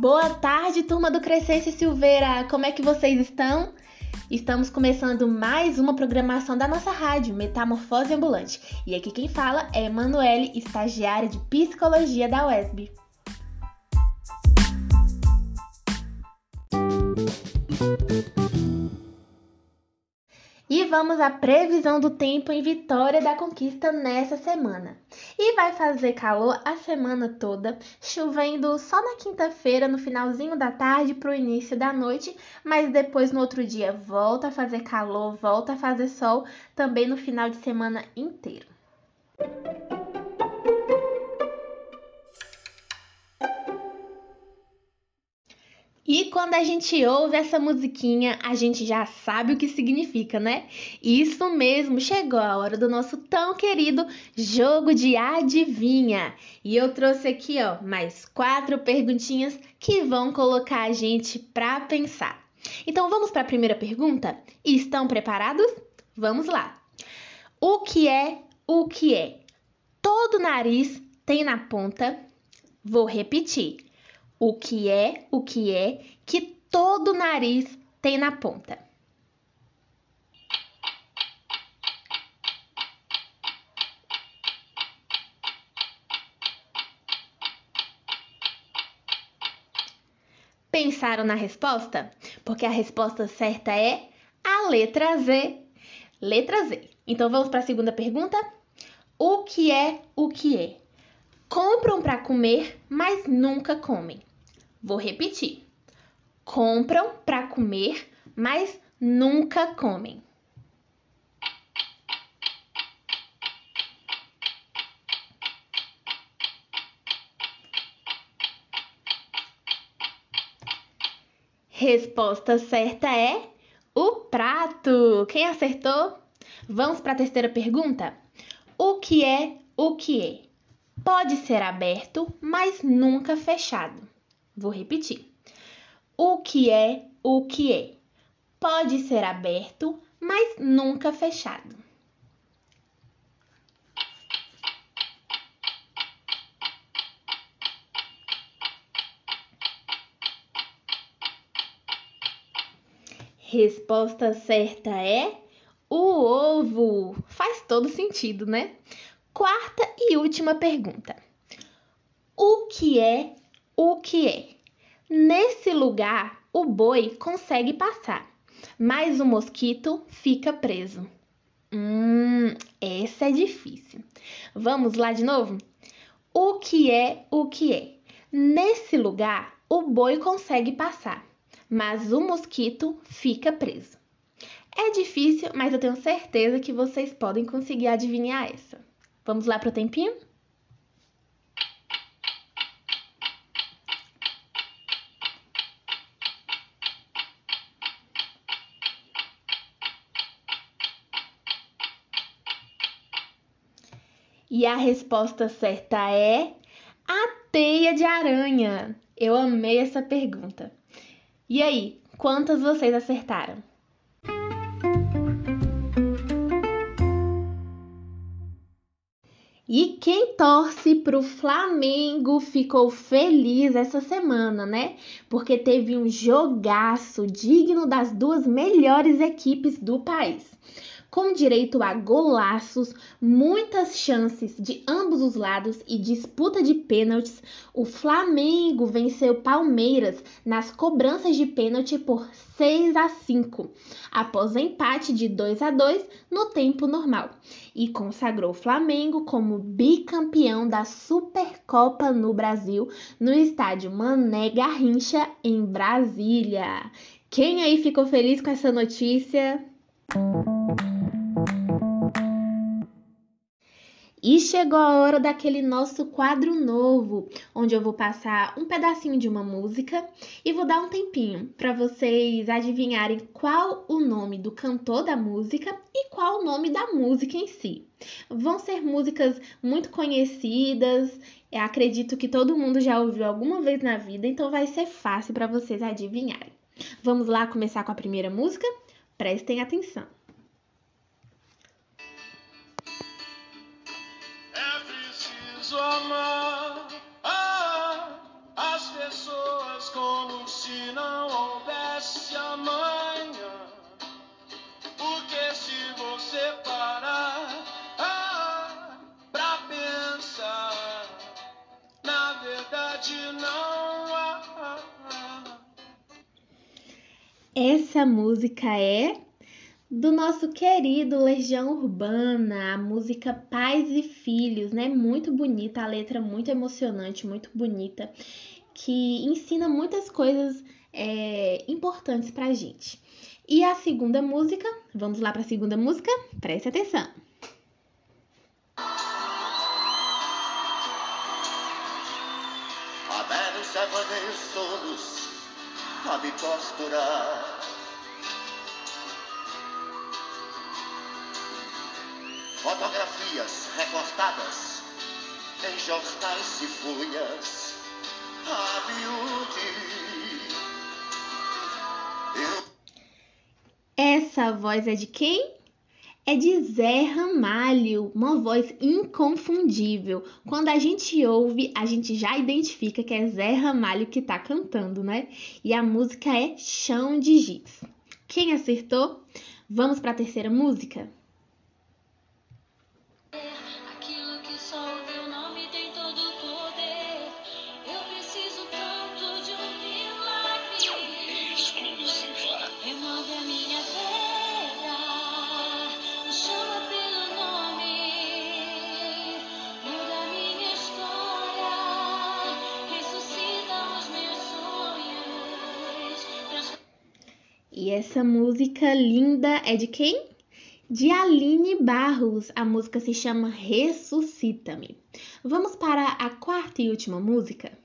Boa tarde, turma do Crescência Silveira. Como é que vocês estão? Estamos começando mais uma programação da nossa rádio, Metamorfose Ambulante. E aqui quem fala é Emanuele, estagiária de Psicologia da UESB. E vamos à previsão do tempo em Vitória da Conquista nessa semana. E vai fazer calor a semana toda, chovendo só na quinta-feira, no finalzinho da tarde para o início da noite, mas depois no outro dia volta a fazer calor, volta a fazer sol, também no final de semana inteiro. Quando a gente ouve essa musiquinha, a gente já sabe o que significa, né? Isso mesmo, chegou a hora do nosso tão querido jogo de adivinha. E eu trouxe aqui, ó, mais quatro perguntinhas que vão colocar a gente para pensar. Então vamos para a primeira pergunta? Estão preparados? Vamos lá. O que é o que é? Todo nariz tem na ponta. Vou repetir o que é o que é que todo nariz tem na ponta. Pensaram na resposta? Porque a resposta certa é a letra Z. Letra Z. Então vamos para a segunda pergunta? O que é o que é? Compram para comer, mas nunca comem. Vou repetir. Compram para comer, mas nunca comem. Resposta certa é o prato. Quem acertou? Vamos para a terceira pergunta. O que é o que é? Pode ser aberto, mas nunca fechado. Vou repetir. O que é o que é? Pode ser aberto, mas nunca fechado. Resposta certa é o ovo. Faz todo sentido, né? Quarta e última pergunta. O que é o que é. Nesse lugar, o boi consegue passar, mas o mosquito fica preso. Hum, essa é difícil. Vamos lá de novo? O que é o que é? Nesse lugar, o boi consegue passar, mas o mosquito fica preso. É difícil, mas eu tenho certeza que vocês podem conseguir adivinhar essa. Vamos lá para o tempinho? E a resposta certa é a teia de aranha. Eu amei essa pergunta. E aí, quantas vocês acertaram? E quem torce pro Flamengo ficou feliz essa semana, né? Porque teve um jogaço digno das duas melhores equipes do país com direito a golaços, muitas chances de ambos os lados e disputa de pênaltis, o Flamengo venceu Palmeiras nas cobranças de pênalti por 6 a 5, após empate de 2 a 2 no tempo normal, e consagrou o Flamengo como bicampeão da Supercopa no Brasil, no estádio Mané Garrincha, em Brasília. Quem aí ficou feliz com essa notícia? Chegou a hora daquele nosso quadro novo, onde eu vou passar um pedacinho de uma música e vou dar um tempinho para vocês adivinharem qual o nome do cantor da música e qual o nome da música em si. Vão ser músicas muito conhecidas, acredito que todo mundo já ouviu alguma vez na vida, então vai ser fácil para vocês adivinharem. Vamos lá começar com a primeira música? Prestem atenção. Essa música é do nosso querido Legião Urbana, a música Pais e Filhos, né? Muito bonita, a letra muito emocionante, muito bonita, que ensina muitas coisas é, importantes pra gente. E a segunda música, vamos lá para a segunda música? Preste atenção. Devaneios solos. Fotografias recortadas em jornais e folhas miúde. Essa voz é de quem? É de Zé Ramalho, uma voz inconfundível. Quando a gente ouve, a gente já identifica que é Zé Ramalho que tá cantando, né? E a música é Chão de Giz. Quem acertou? Vamos para a terceira música? E essa música linda é de quem? De Aline Barros. A música se chama Ressuscita-me. Vamos para a quarta e última música?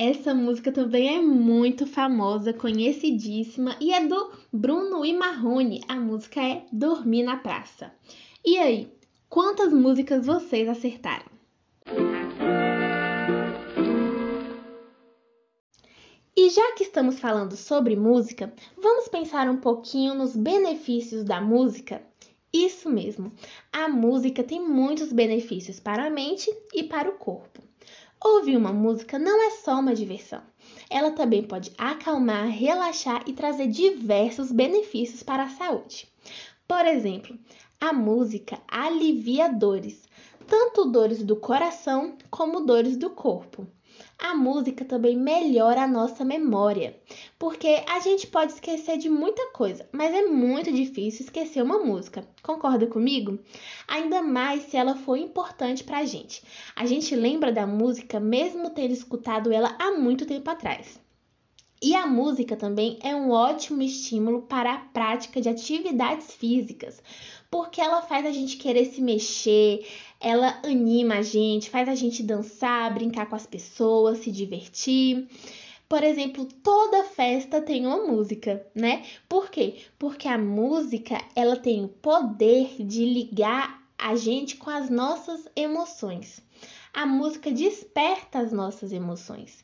Essa música também é muito famosa, conhecidíssima e é do Bruno e Marrone. A música é Dormir na Praça. E aí, quantas músicas vocês acertaram? E já que estamos falando sobre música, vamos pensar um pouquinho nos benefícios da música? Isso mesmo, a música tem muitos benefícios para a mente e para o corpo. Ouvir uma música não é só uma diversão. Ela também pode acalmar, relaxar e trazer diversos benefícios para a saúde. Por exemplo, a música alivia dores, tanto dores do coração como dores do corpo. A música também melhora a nossa memória, porque a gente pode esquecer de muita coisa, mas é muito difícil esquecer uma música. Concorda comigo? Ainda mais se ela for importante pra gente. A gente lembra da música mesmo tendo escutado ela há muito tempo atrás. E a música também é um ótimo estímulo para a prática de atividades físicas, porque ela faz a gente querer se mexer, ela anima a gente, faz a gente dançar, brincar com as pessoas, se divertir. Por exemplo, toda festa tem uma música, né? Por quê? Porque a música, ela tem o poder de ligar a gente com as nossas emoções. A música desperta as nossas emoções.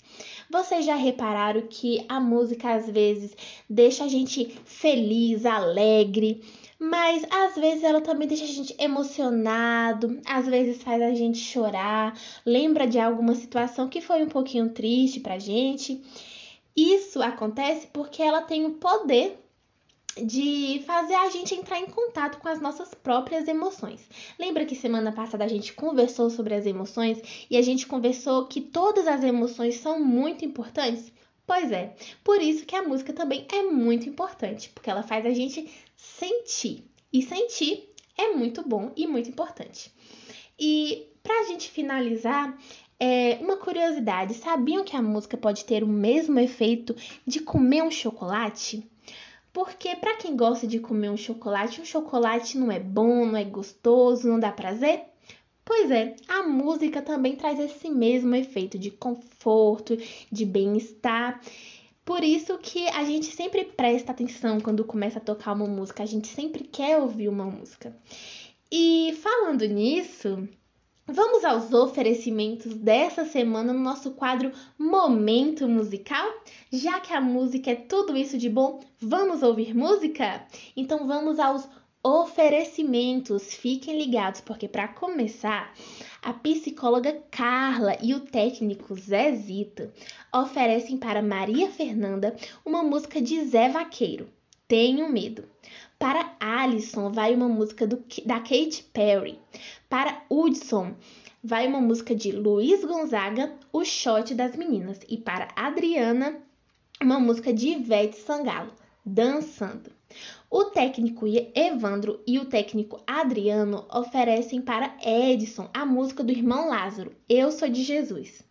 Vocês já repararam que a música às vezes deixa a gente feliz, alegre, mas às vezes ela também deixa a gente emocionado, às vezes faz a gente chorar, lembra de alguma situação que foi um pouquinho triste pra gente. Isso acontece porque ela tem o poder de fazer a gente entrar em contato com as nossas próprias emoções. Lembra que semana passada a gente conversou sobre as emoções e a gente conversou que todas as emoções são muito importantes? Pois é, por isso que a música também é muito importante, porque ela faz a gente sentir. E sentir é muito bom e muito importante. E para a gente finalizar, é, uma curiosidade: sabiam que a música pode ter o mesmo efeito de comer um chocolate? Porque para quem gosta de comer um chocolate, um chocolate não é bom, não é gostoso, não dá prazer? Pois é, a música também traz esse mesmo efeito de conforto, de bem-estar. Por isso que a gente sempre presta atenção quando começa a tocar uma música, a gente sempre quer ouvir uma música. E falando nisso, Vamos aos oferecimentos dessa semana no nosso quadro Momento Musical? Já que a música é tudo isso de bom, vamos ouvir música? Então vamos aos Oferecimentos, fiquem ligados, porque para começar, a psicóloga Carla e o técnico Zezito oferecem para Maria Fernanda uma música de Zé Vaqueiro, Tenho Medo. Para Alison, vai uma música do, da Katy Perry. Para Hudson, vai uma música de Luiz Gonzaga, O Shot das Meninas. E para Adriana, uma música de Ivete Sangalo, Dançando. O técnico Evandro e o técnico Adriano oferecem para Edson a música do irmão Lázaro, Eu Sou de Jesus.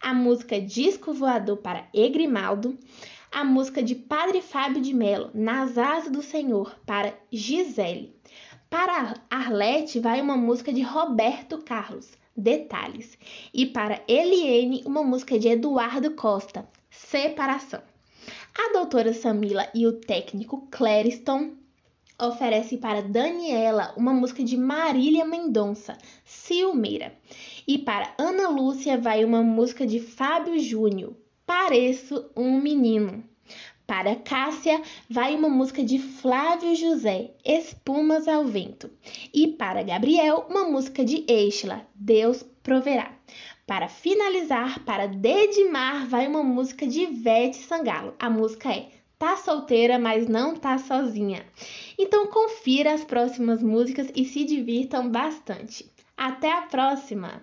A música Disco Voador para Egrimaldo. A música de Padre Fábio de Mello, Nas Asas do Senhor, para Gisele. Para Arlete vai uma música de Roberto Carlos, Detalhes. E para Eliene, uma música de Eduardo Costa, Separação. A doutora Samila e o técnico Clériston oferecem para Daniela uma música de Marília Mendonça, Ciumeira. E para Ana Lúcia vai uma música de Fábio Júnior, Pareço um Menino. Para Cássia vai uma música de Flávio José, Espumas ao Vento. E para Gabriel, uma música de Eixla, Deus Proverá. Para finalizar, para Dedimar, vai uma música de Ivete Sangalo. A música é Tá solteira, mas não tá sozinha. Então confira as próximas músicas e se divirtam bastante. Até a próxima!